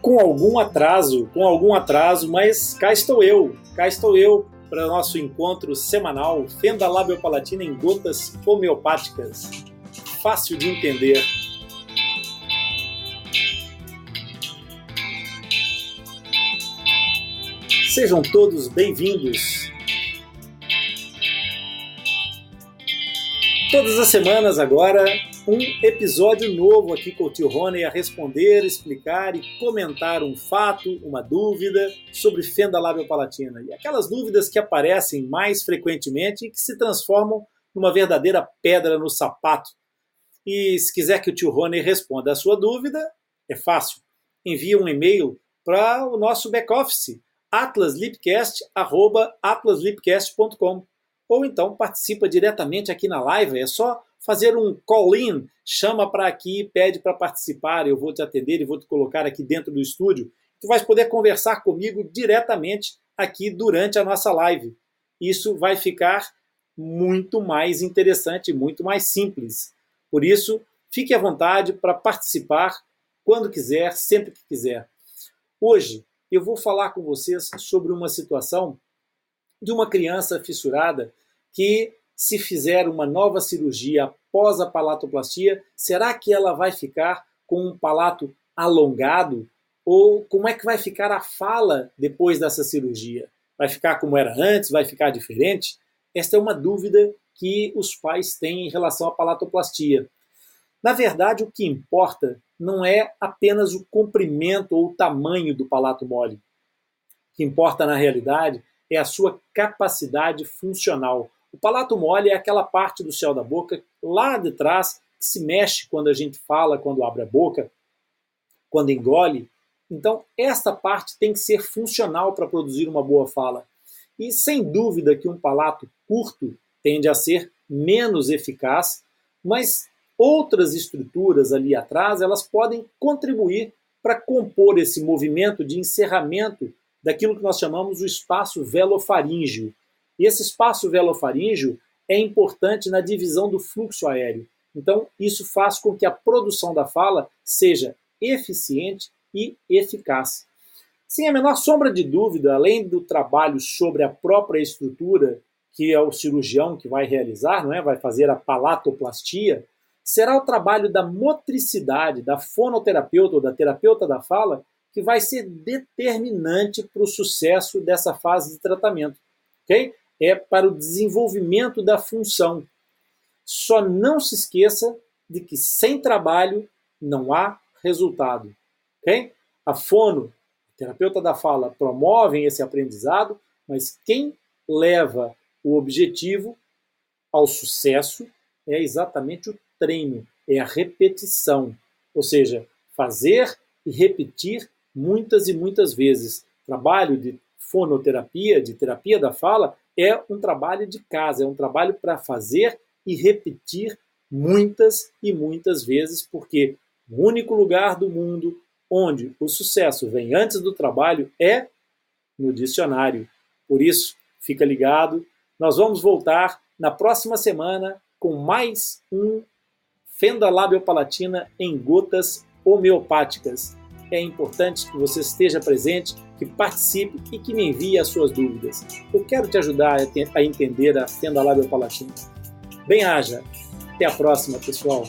com algum atraso, com algum atraso, mas cá estou eu, cá estou eu para o nosso encontro semanal Fenda Labiopalatina em gotas homeopáticas. Fácil de entender. Sejam todos bem-vindos. Todas as semanas agora um episódio novo aqui com o tio Rony a responder, explicar e comentar um fato, uma dúvida sobre fenda labiopalatina. E aquelas dúvidas que aparecem mais frequentemente e que se transformam numa verdadeira pedra no sapato. E se quiser que o tio Rony responda a sua dúvida, é fácil. Envie um e-mail para o nosso back-office, atlaslipcast.com ou então participa diretamente aqui na live. É só fazer um call-in, chama para aqui, pede para participar, eu vou te atender e vou te colocar aqui dentro do estúdio. Tu vais poder conversar comigo diretamente aqui durante a nossa live. Isso vai ficar muito mais interessante, muito mais simples. Por isso, fique à vontade para participar quando quiser, sempre que quiser. Hoje eu vou falar com vocês sobre uma situação de uma criança fissurada que se fizer uma nova cirurgia após a palatoplastia, será que ela vai ficar com um palato alongado? Ou como é que vai ficar a fala depois dessa cirurgia? Vai ficar como era antes? Vai ficar diferente? Esta é uma dúvida que os pais têm em relação à palatoplastia. Na verdade, o que importa não é apenas o comprimento ou o tamanho do palato mole. O que importa na realidade é a sua capacidade funcional, o palato mole é aquela parte do céu da boca lá de trás que se mexe quando a gente fala, quando abre a boca, quando engole. Então, esta parte tem que ser funcional para produzir uma boa fala. E sem dúvida que um palato curto tende a ser menos eficaz, mas outras estruturas ali atrás, elas podem contribuir para compor esse movimento de encerramento daquilo que nós chamamos o espaço velofaríngeo, e esse espaço velofaríngeo é importante na divisão do fluxo aéreo. Então, isso faz com que a produção da fala seja eficiente e eficaz. Sem a menor sombra de dúvida, além do trabalho sobre a própria estrutura, que é o cirurgião que vai realizar, não é? vai fazer a palatoplastia, será o trabalho da motricidade, da fonoterapeuta ou da terapeuta da fala, que vai ser determinante para o sucesso dessa fase de tratamento. Okay? é para o desenvolvimento da função. Só não se esqueça de que sem trabalho não há resultado. Okay? A fono, terapeuta da fala, promovem esse aprendizado, mas quem leva o objetivo ao sucesso é exatamente o treino, é a repetição. Ou seja, fazer e repetir muitas e muitas vezes. Trabalho de fonoterapia, de terapia da fala, é um trabalho de casa, é um trabalho para fazer e repetir muitas e muitas vezes, porque o único lugar do mundo onde o sucesso vem antes do trabalho é no dicionário. Por isso, fica ligado. Nós vamos voltar na próxima semana com mais um Fenda Labiopalatina em gotas homeopáticas é importante que você esteja presente, que participe e que me envie as suas dúvidas. Eu quero te ajudar a entender a fenda lábio palatina. Bem haja. Até a próxima, pessoal.